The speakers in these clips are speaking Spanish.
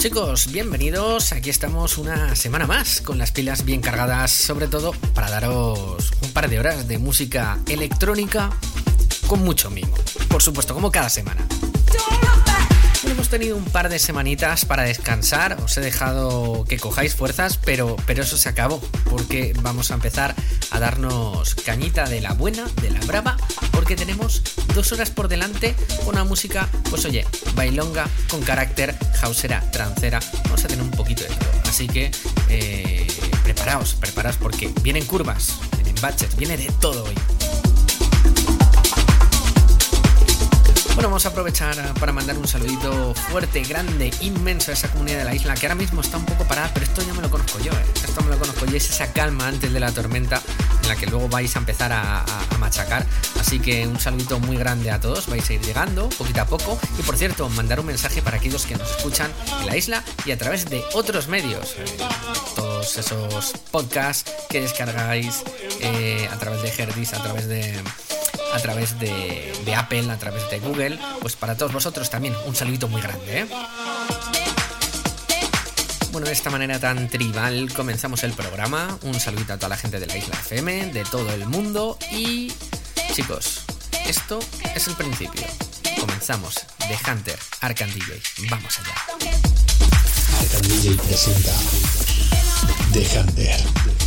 chicos? Bienvenidos, aquí estamos una semana más con las pilas bien cargadas, sobre todo para daros un par de horas de música electrónica con mucho mimo, por supuesto, como cada semana. Hemos tenido un par de semanitas para descansar, os he dejado que cojáis fuerzas, pero, pero eso se acabó, porque vamos a empezar a darnos cañita de la buena, de la brava, porque tenemos dos horas por delante con una música, pues oye, bailonga, con carácter, hausera, trancera, vamos a tener un poquito de todo. Así que eh, preparaos, preparaos porque vienen curvas, vienen baches, viene de todo hoy. Bueno, vamos a aprovechar para mandar un saludito fuerte, grande, inmenso a esa comunidad de la isla que ahora mismo está un poco parada, pero esto ya me lo conozco yo, ¿eh? esto me lo conozco yo, es esa calma antes de la tormenta en la que luego vais a empezar a, machacar. Así que un saludito muy grande a todos, vais a ir llegando poquito a poco. Y por cierto, mandar un mensaje para aquellos que nos escuchan en la isla y a través de otros medios. eh, todos esos podcasts que descargáis eh, a través de Herdis, a través de a través de, de Apple, a través de Google, pues para todos vosotros también un saludito muy grande. ¿eh? Bueno, de esta manera tan tribal comenzamos el programa. Un saludito a toda la gente de la isla FM, de todo el mundo y chicos, esto es el principio. Comenzamos de Hunter, Arcan DJ. Vamos allá. Arcan DJ presenta The Hunter.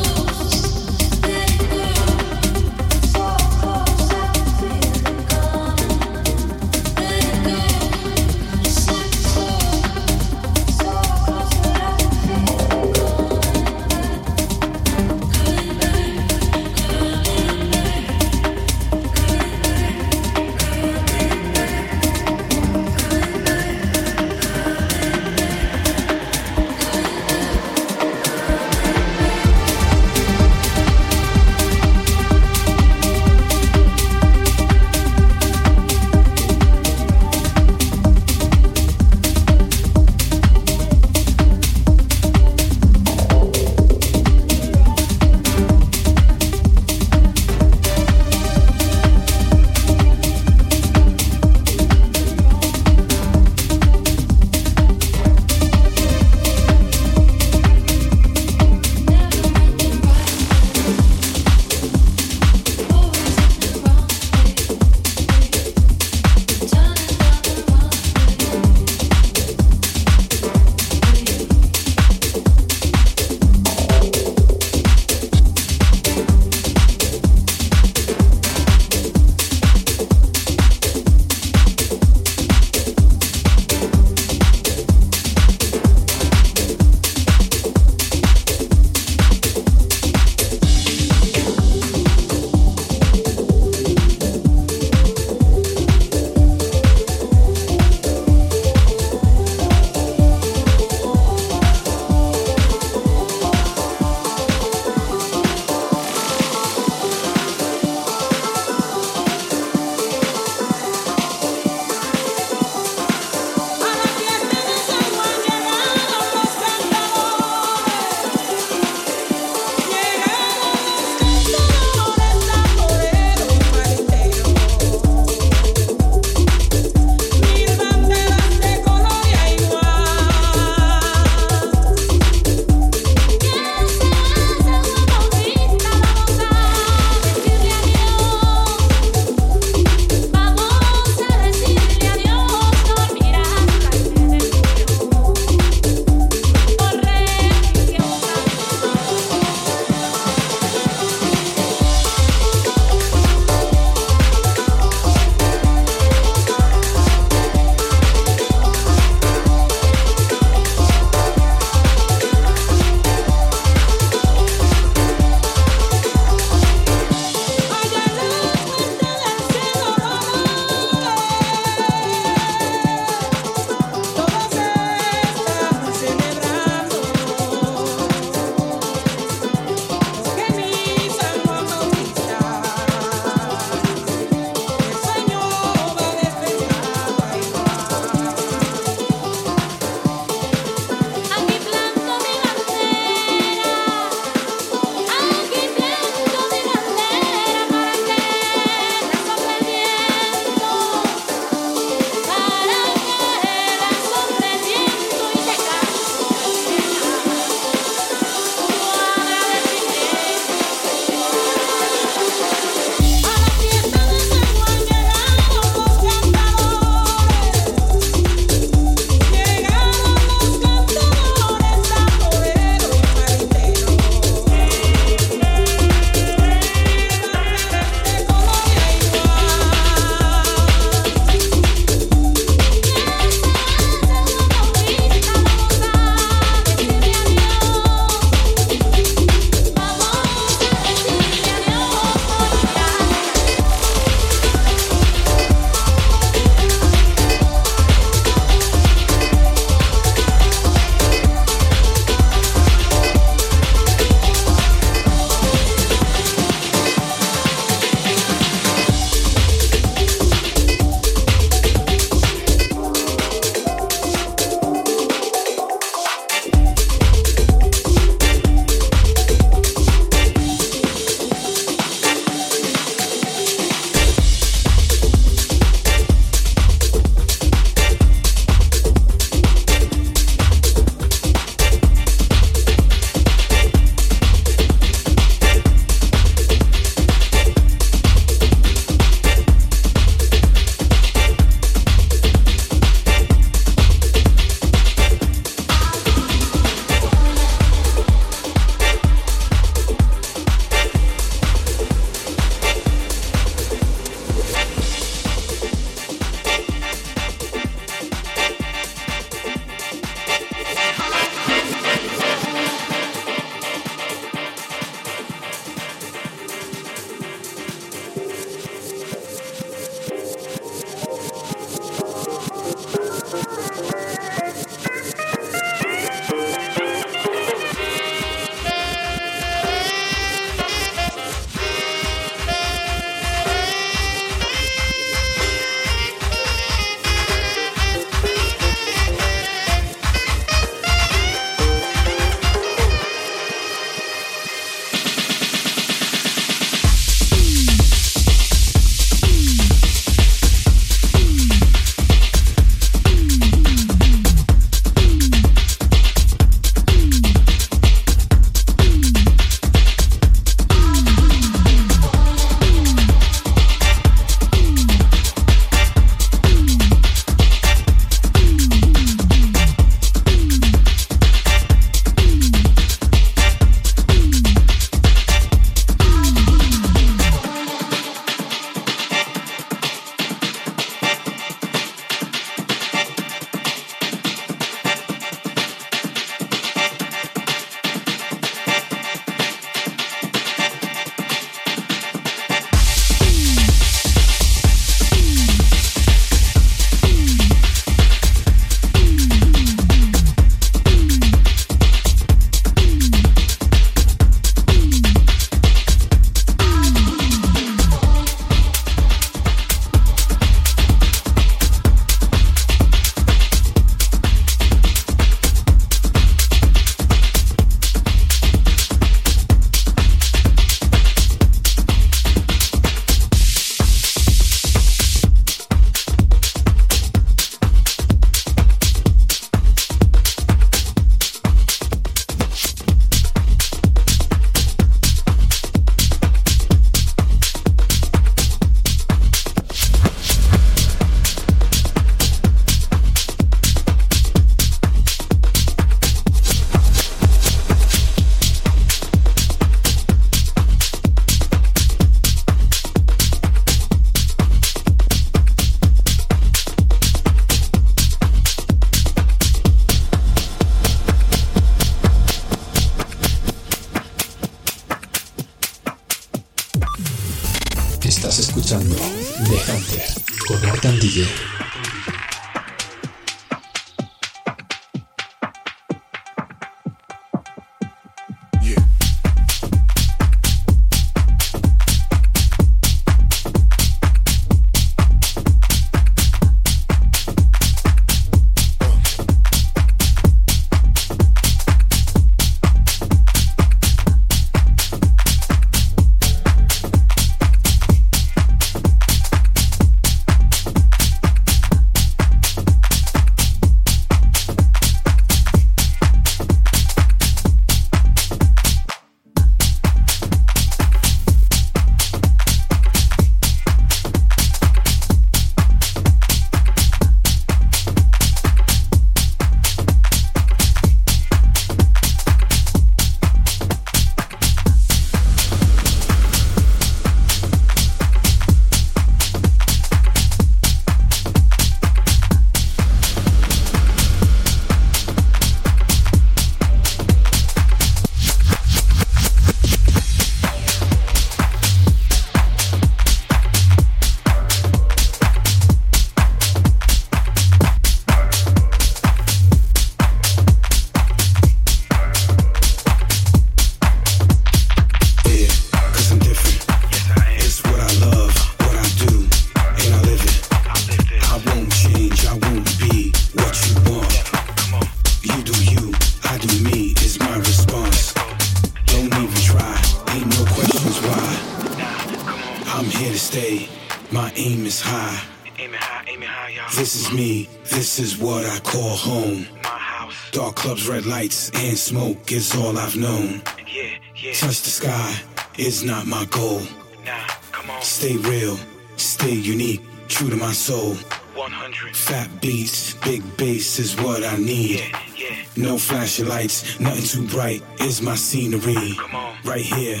And smoke is all I've known. Yeah, yeah. Touch the sky is not my goal. Nah, come on. Stay real, stay unique, true to my soul. 100. Fat beats, big bass is what I need. Yeah, yeah. No flashing lights, nothing too bright is my scenery. Come on. Right here,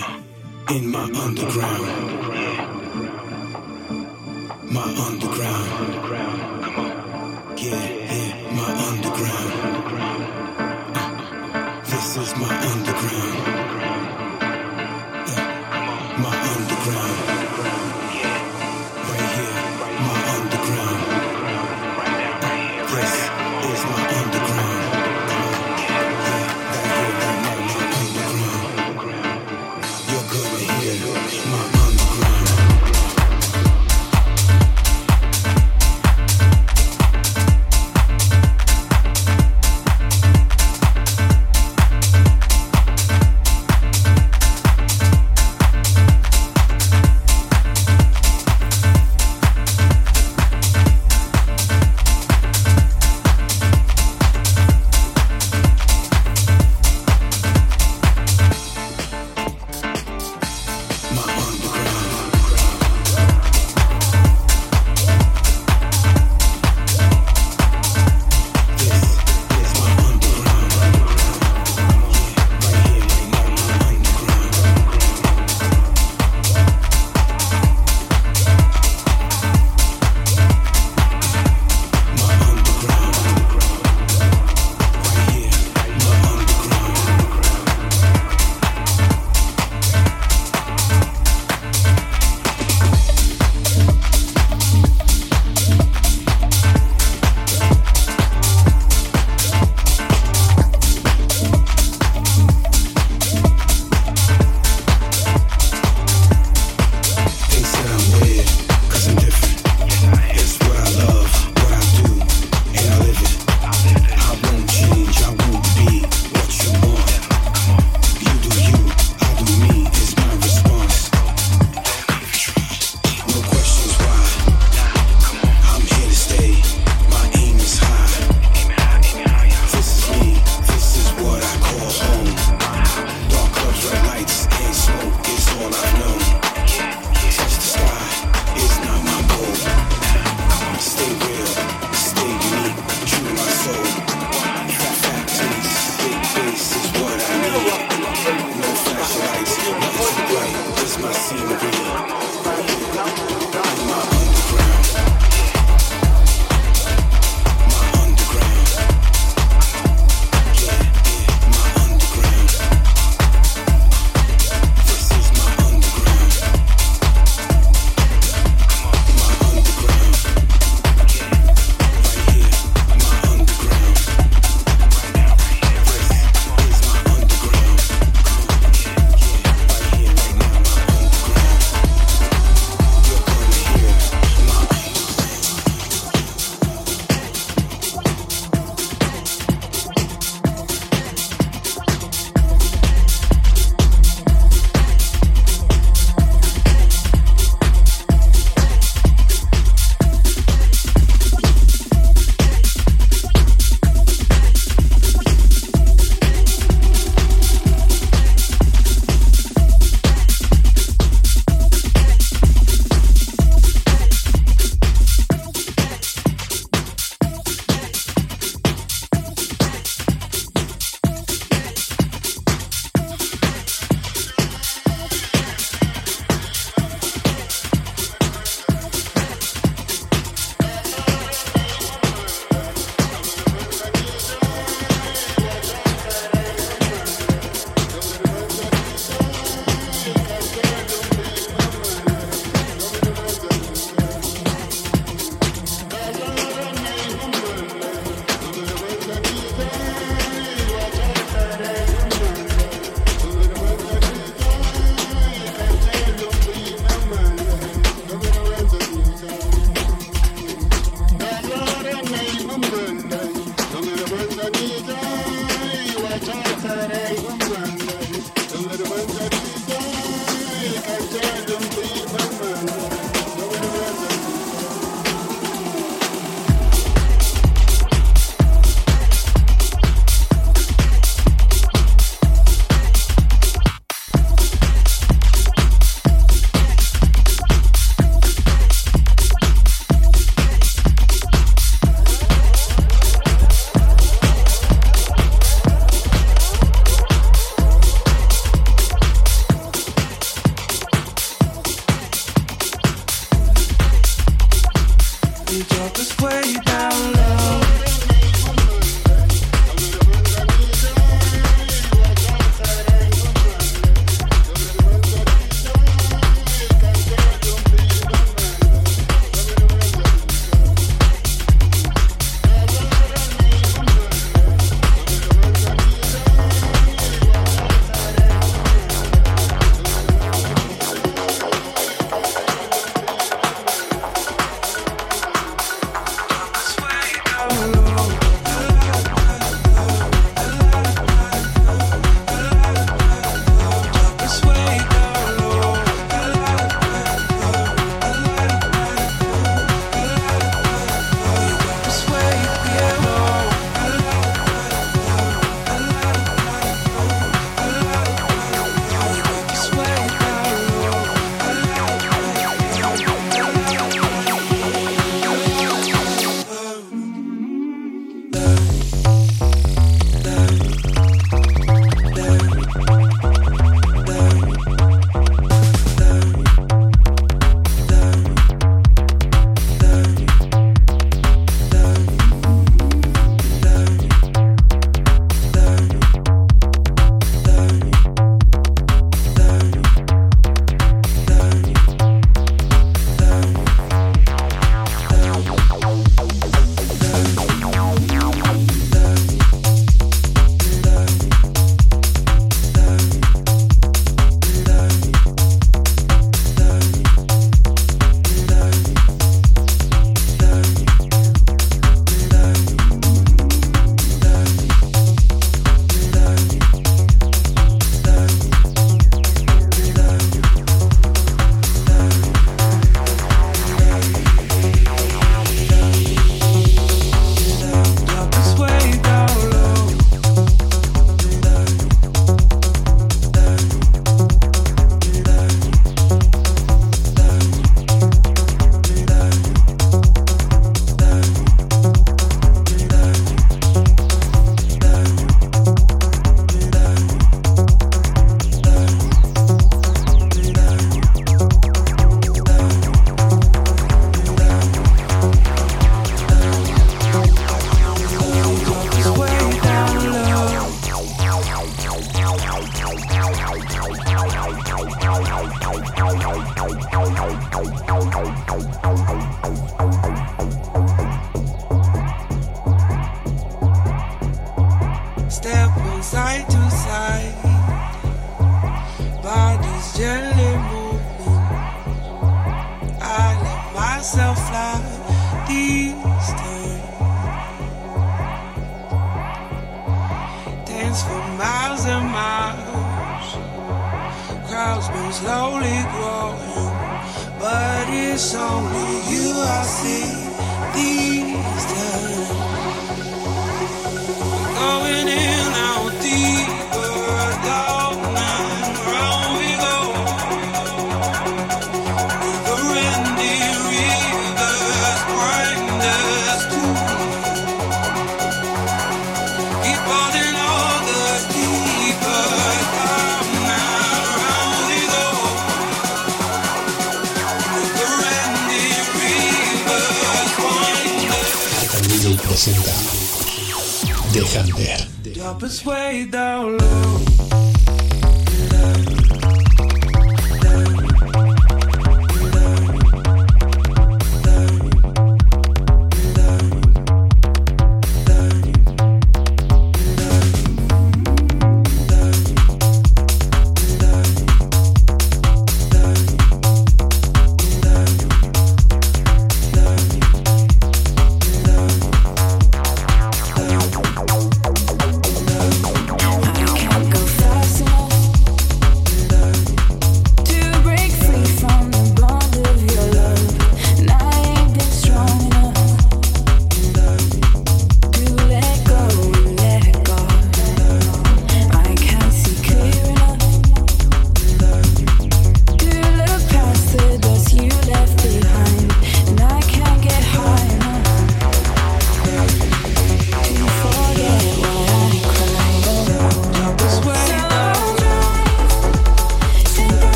in my underground. Yeah. My underground.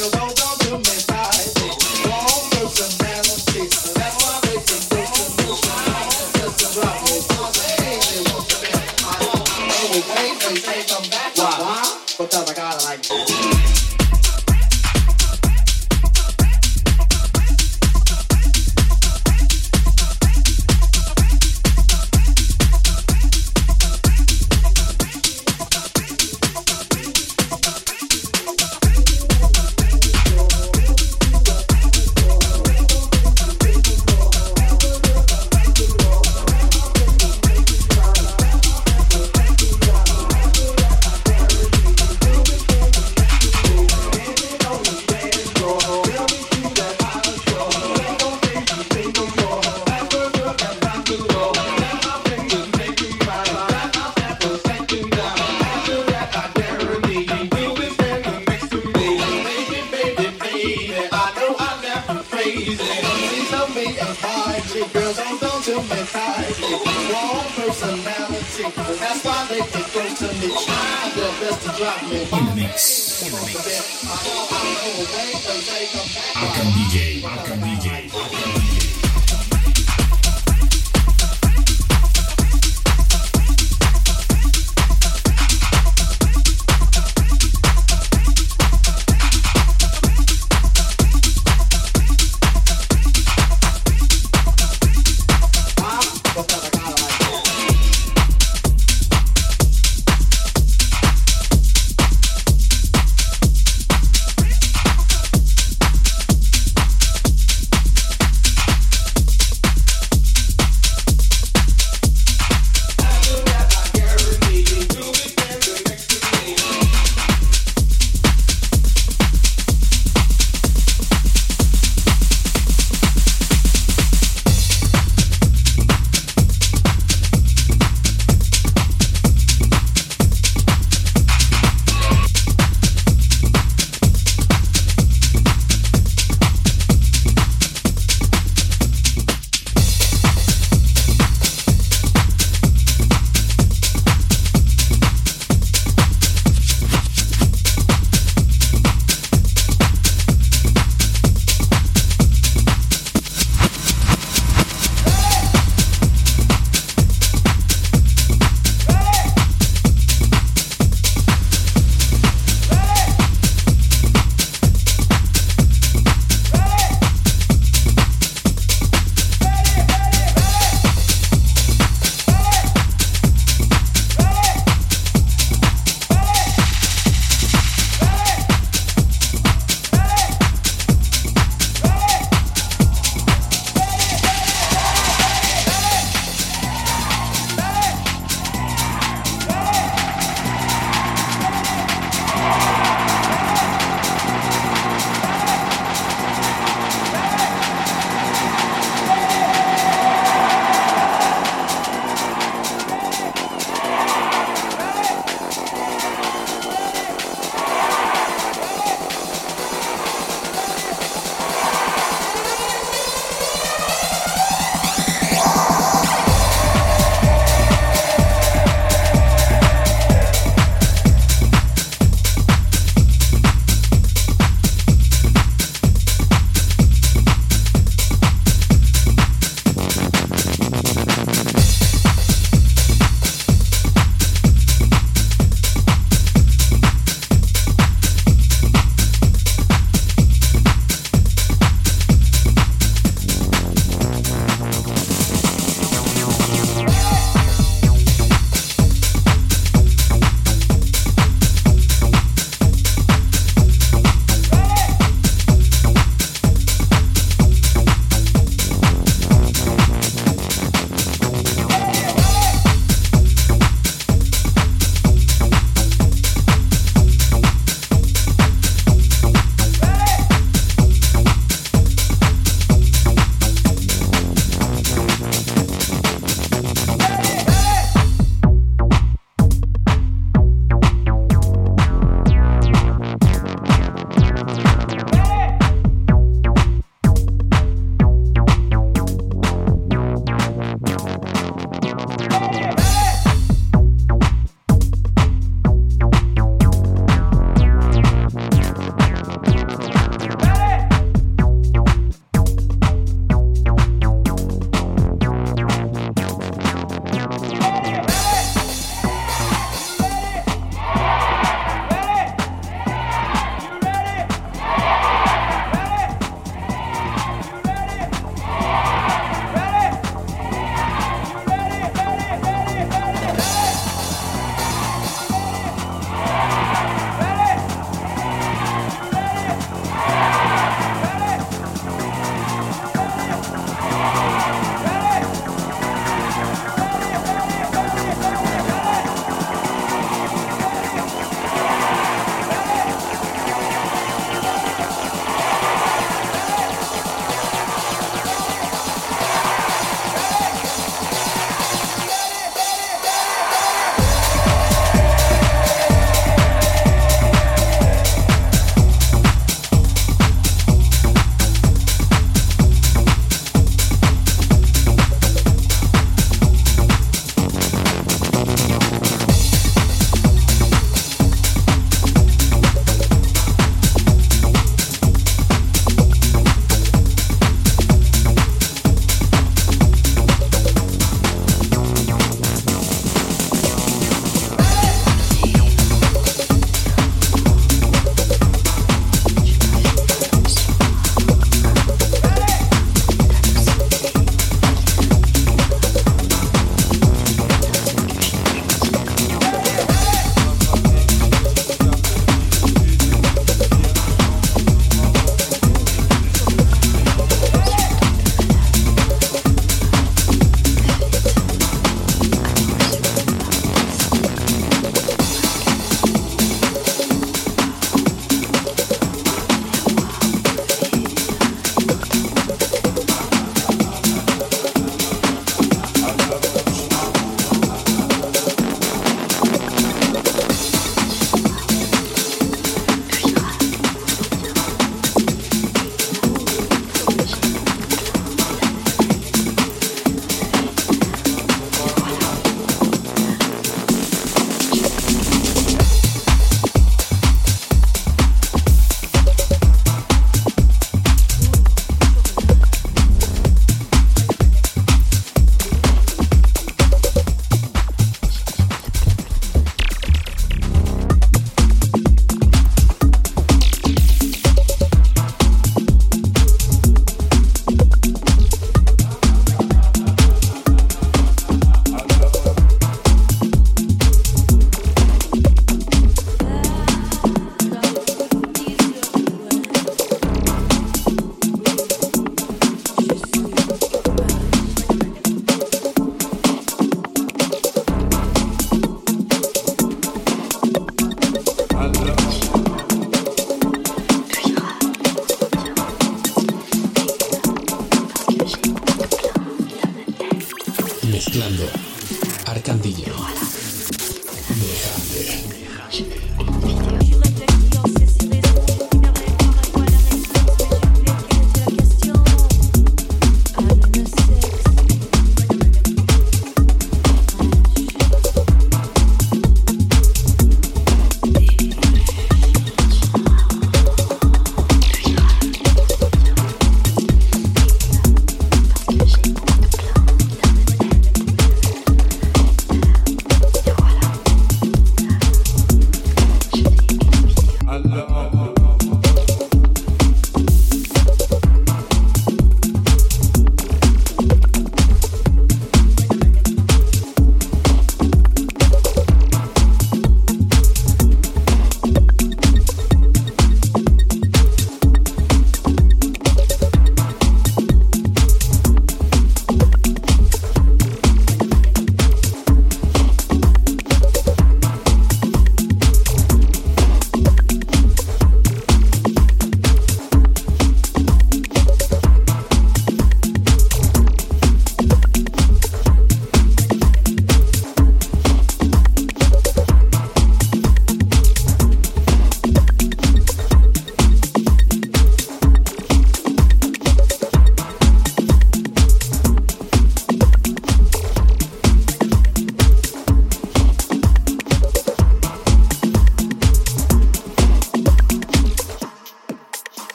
real road.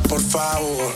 Por favor.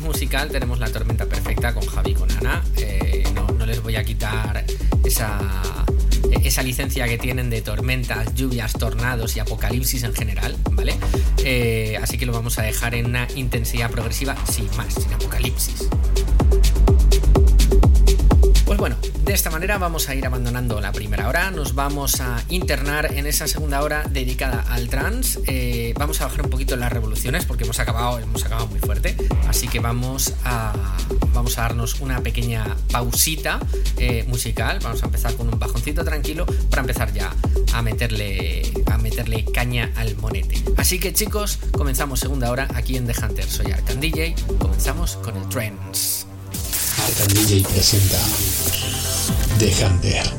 Musical tenemos la tormenta perfecta con Javi y con Ana. Eh, no les voy a quitar esa esa licencia que tienen de tormentas, lluvias, tornados y apocalipsis en general, ¿vale? Eh, así que lo vamos a dejar en una intensidad progresiva sin más, sin apocalipsis. Pues bueno, de esta manera vamos a ir abandonando la primera hora, nos vamos a internar en esa segunda hora dedicada al trans. Eh, vamos a bajar un poquito las revoluciones porque hemos acabado, hemos acabado muy fuerte, así que vamos a, vamos a darnos una pequeña pausita eh, musical. Vamos a empezar con un bajoncito tranquilo para empezar ya a meterle, a meterle caña al monete. Así que chicos, comenzamos segunda hora aquí en The Hunter. Soy Arcan DJ, comenzamos con el Trends. Arcan DJ presenta The Hunter.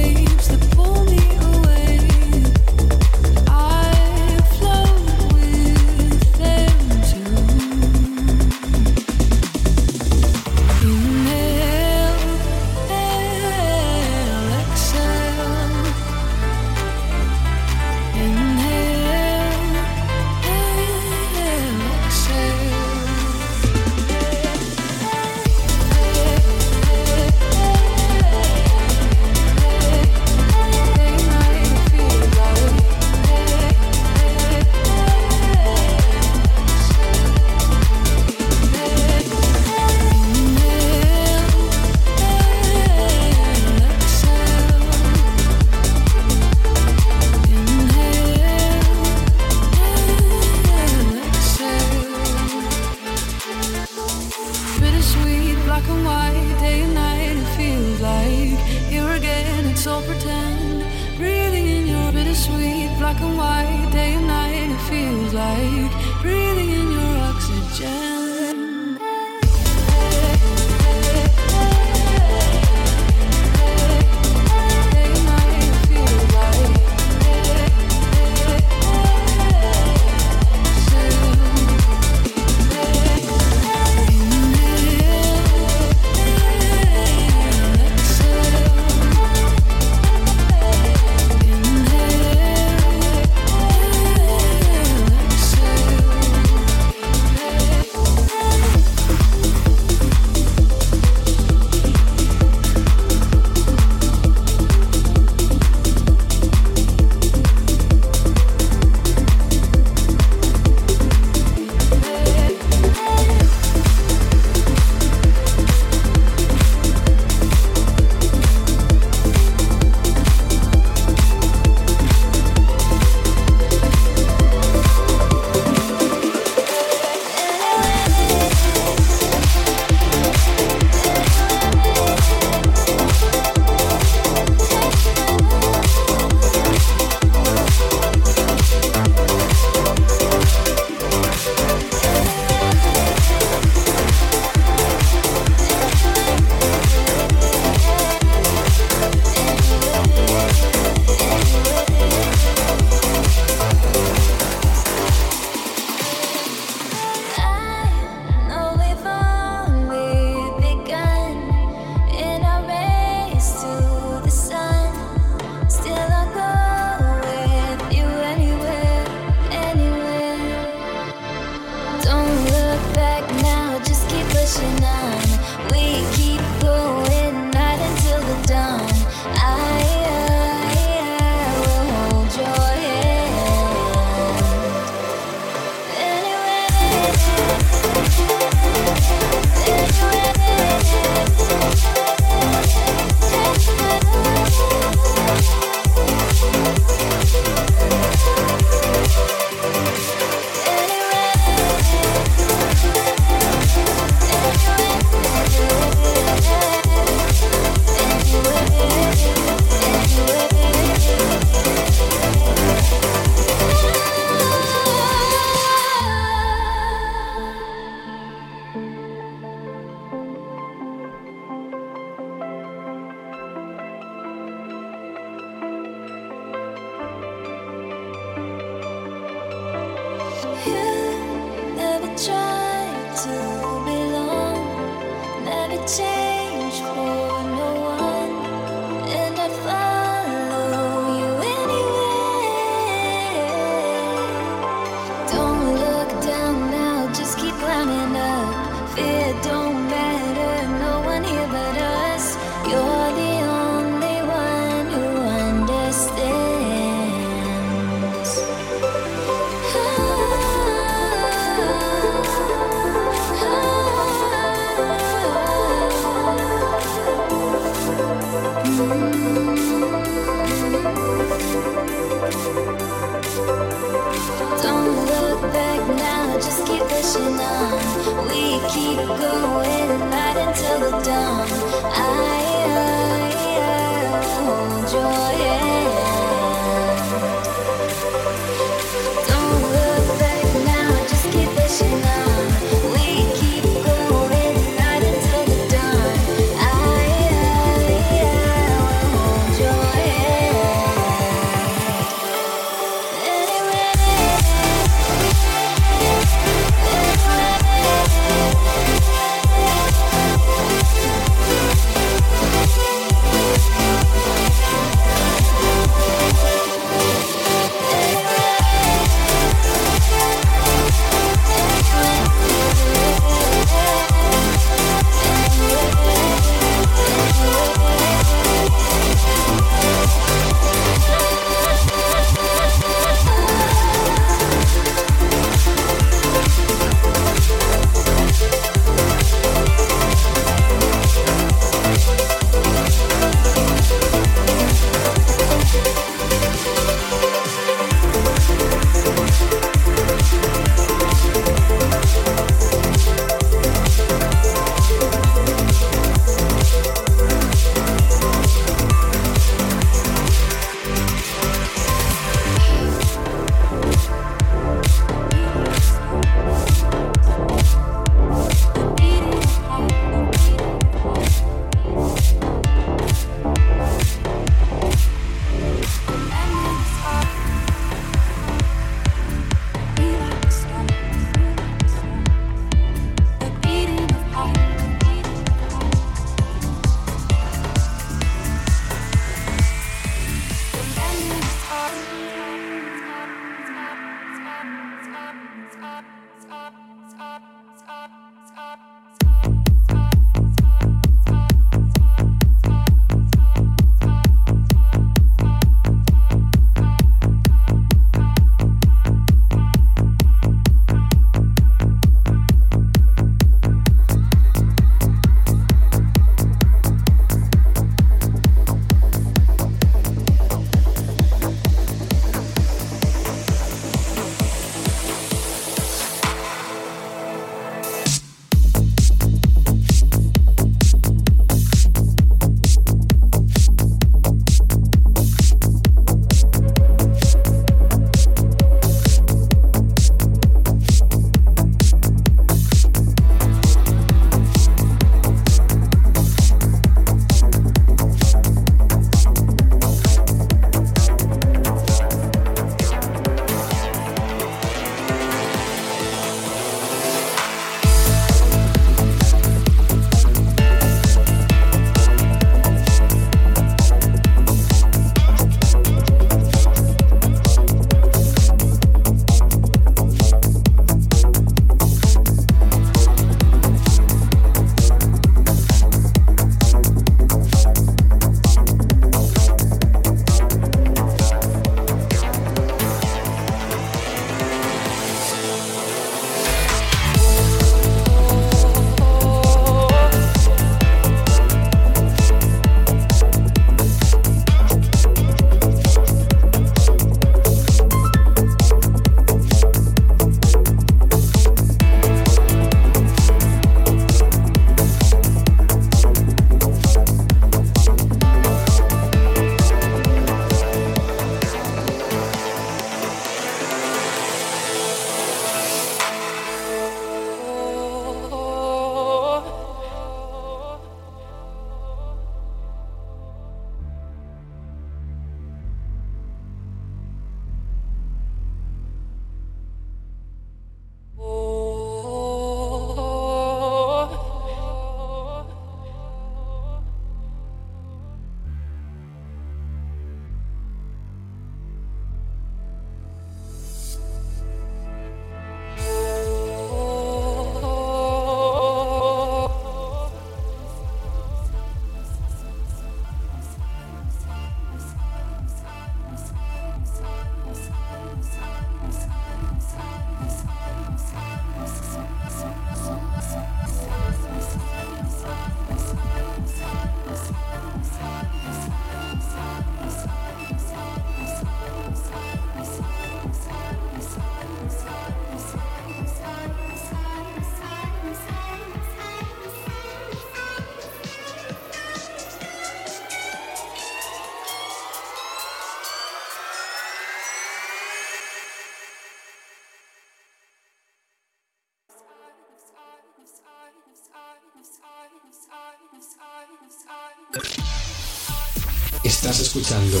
Estás escuchando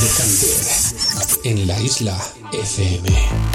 The Hunter en la isla FM.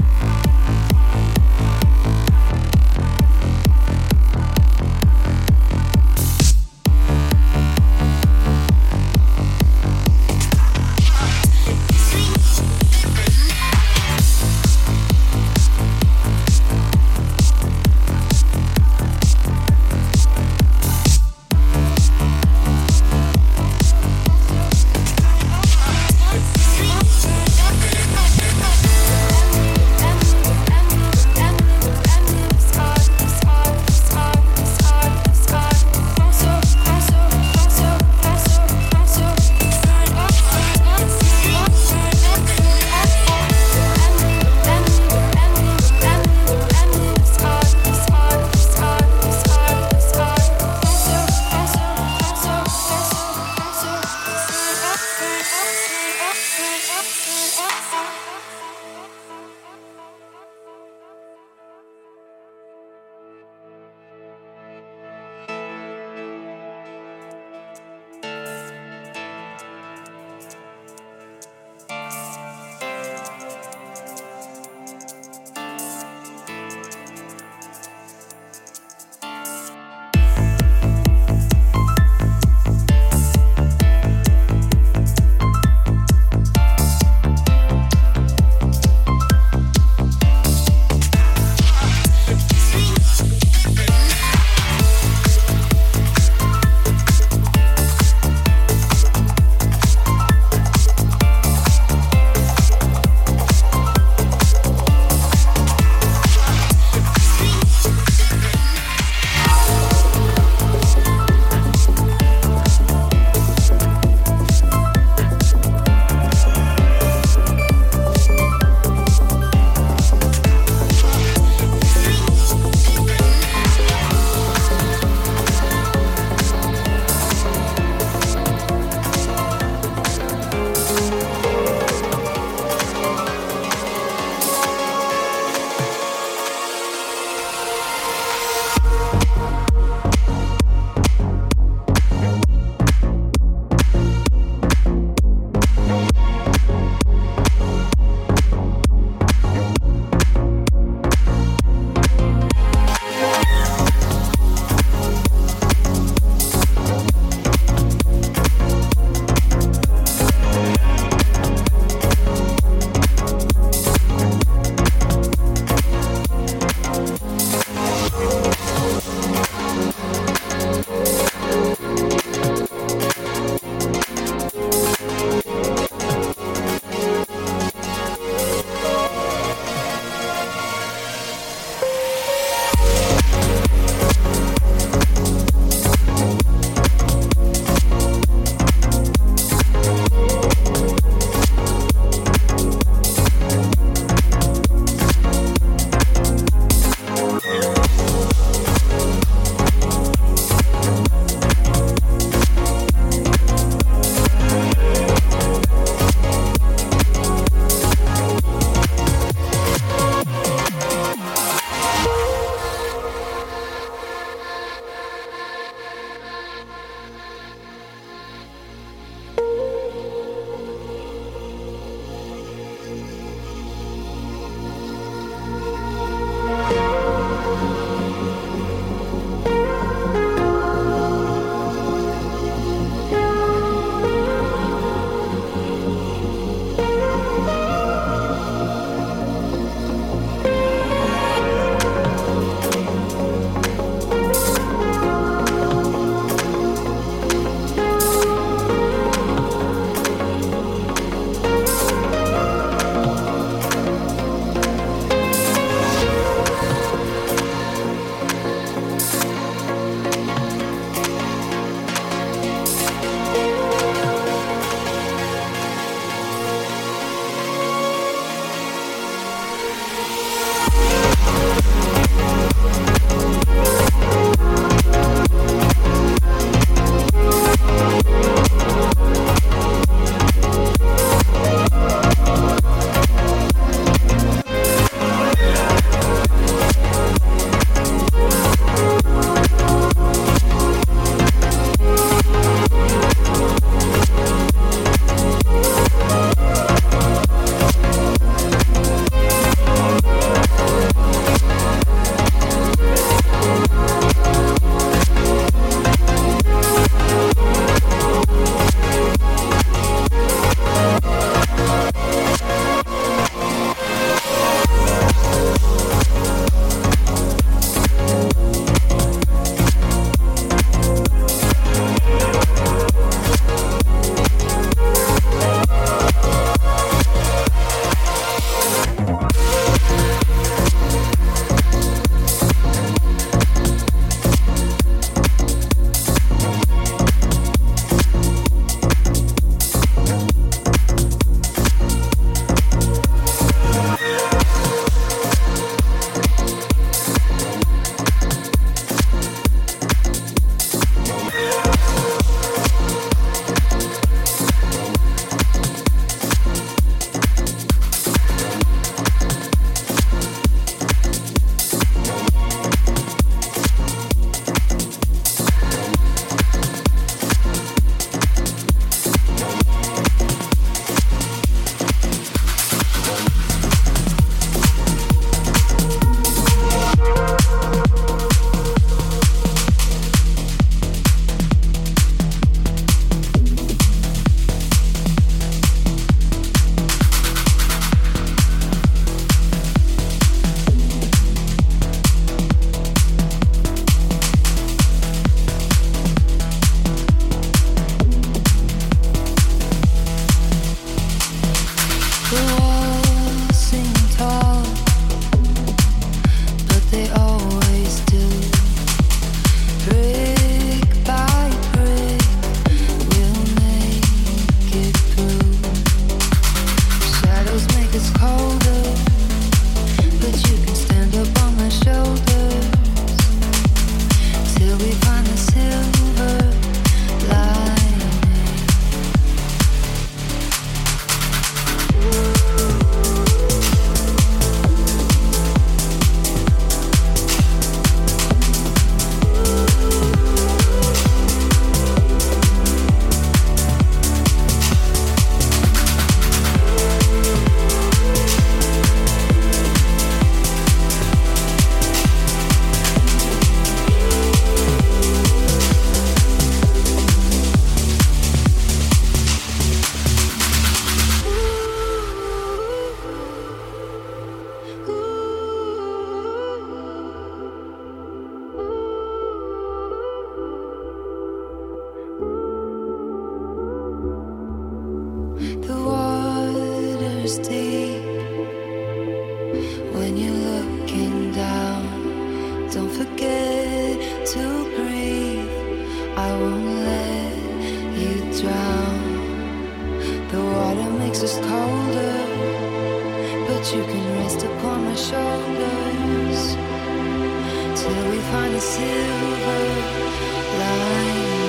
you can rest upon my shoulders till we find a silver lining.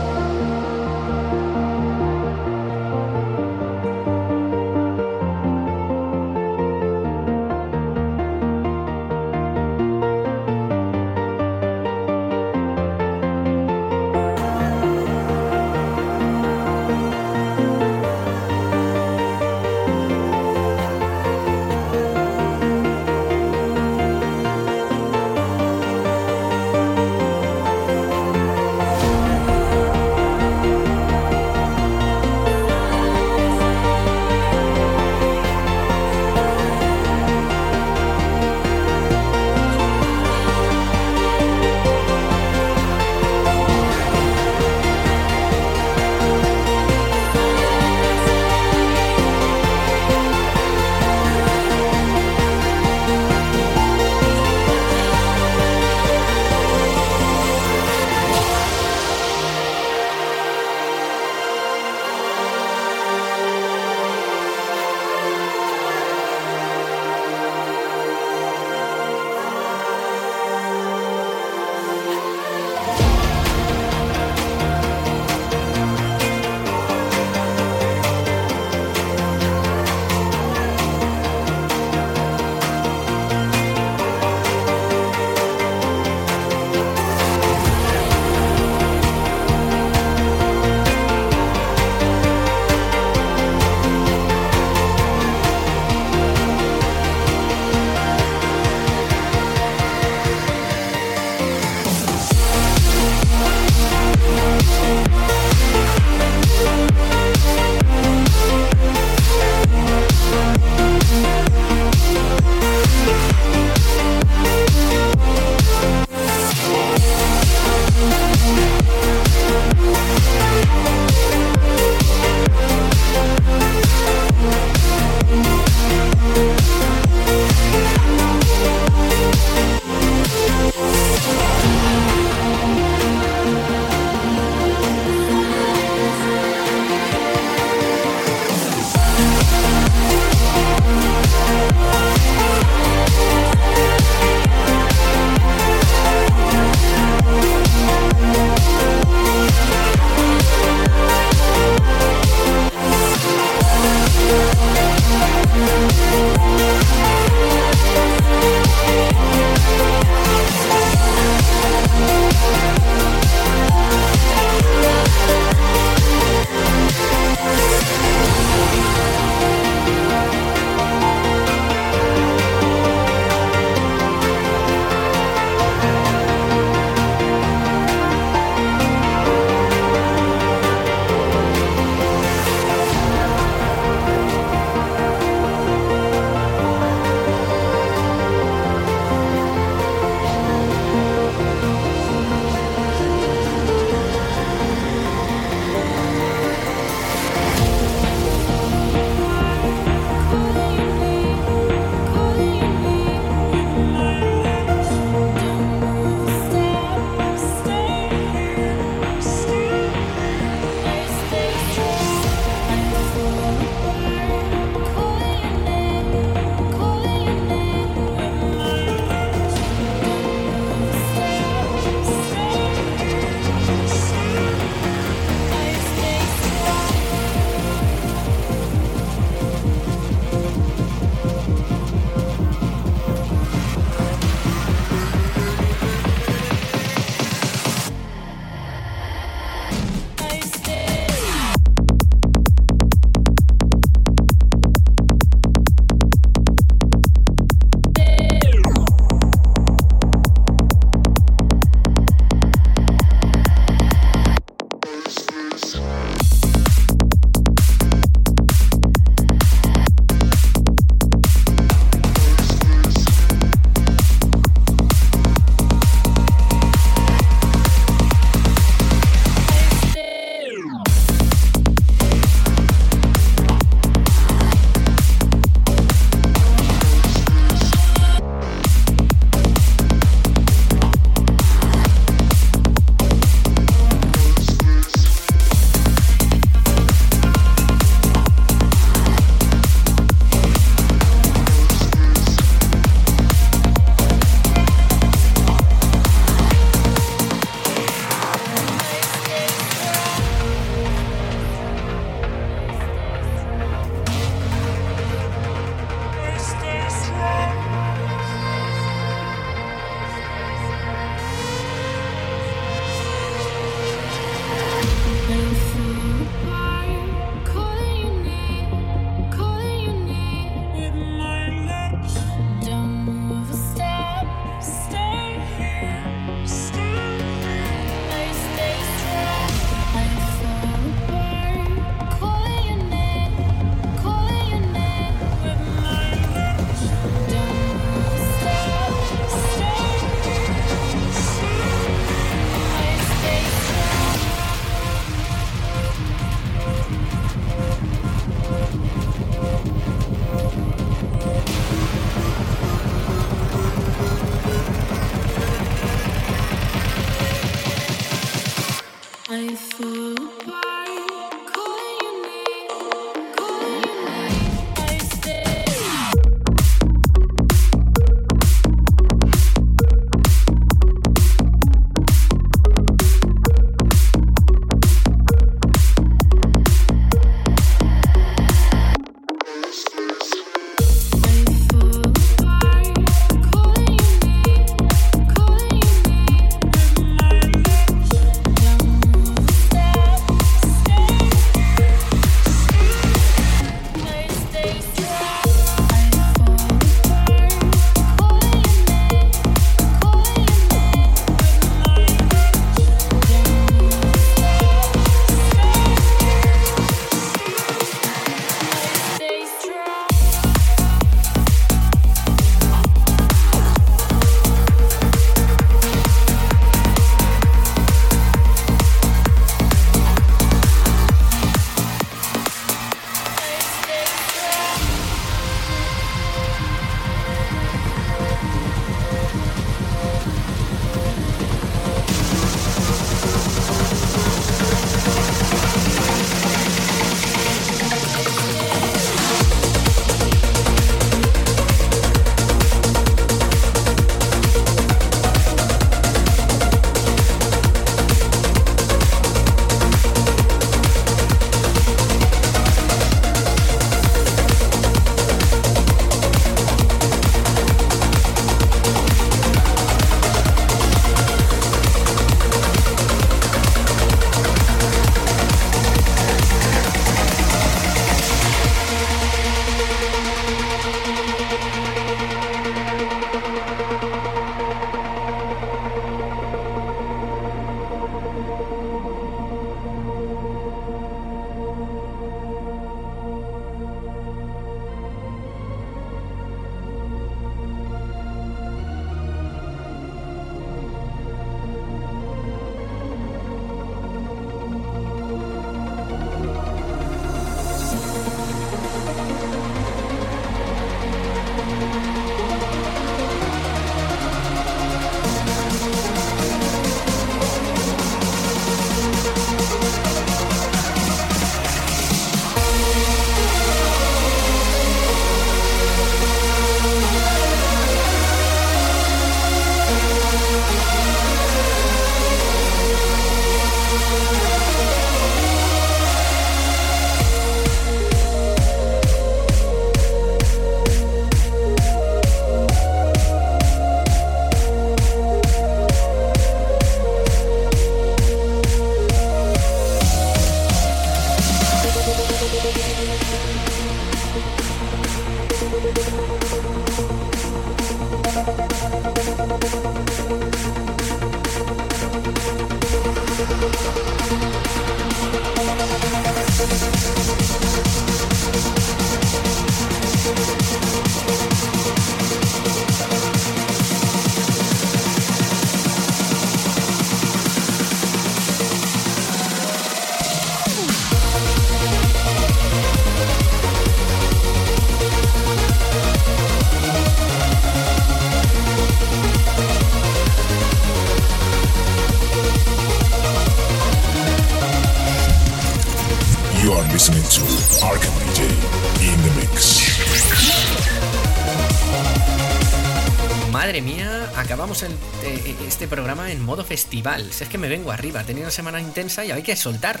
Festival. Si es que me vengo arriba, he tenido una semana intensa y hay que soltar.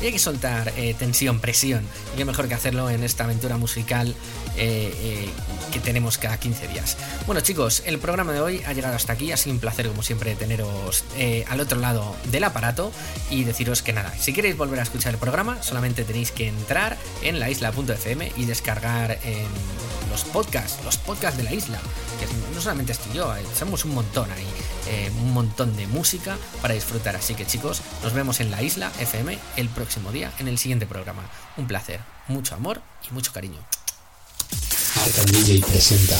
Hay que soltar eh, tensión, presión. Y qué mejor que hacerlo en esta aventura musical eh, eh, que tenemos cada 15 días. Bueno chicos, el programa de hoy ha llegado hasta aquí. Ha sido un placer como siempre teneros al otro lado del aparato y deciros que nada, si queréis volver a escuchar el programa, solamente tenéis que entrar en laisla.fm y descargar en los podcasts, los podcasts de la isla. Que no solamente estoy yo, somos un montón ahí, eh, un montón de música para disfrutar. Así que chicos, nos vemos en la isla FM el próximo día en el siguiente programa. Un placer, mucho amor y mucho cariño. Presenta.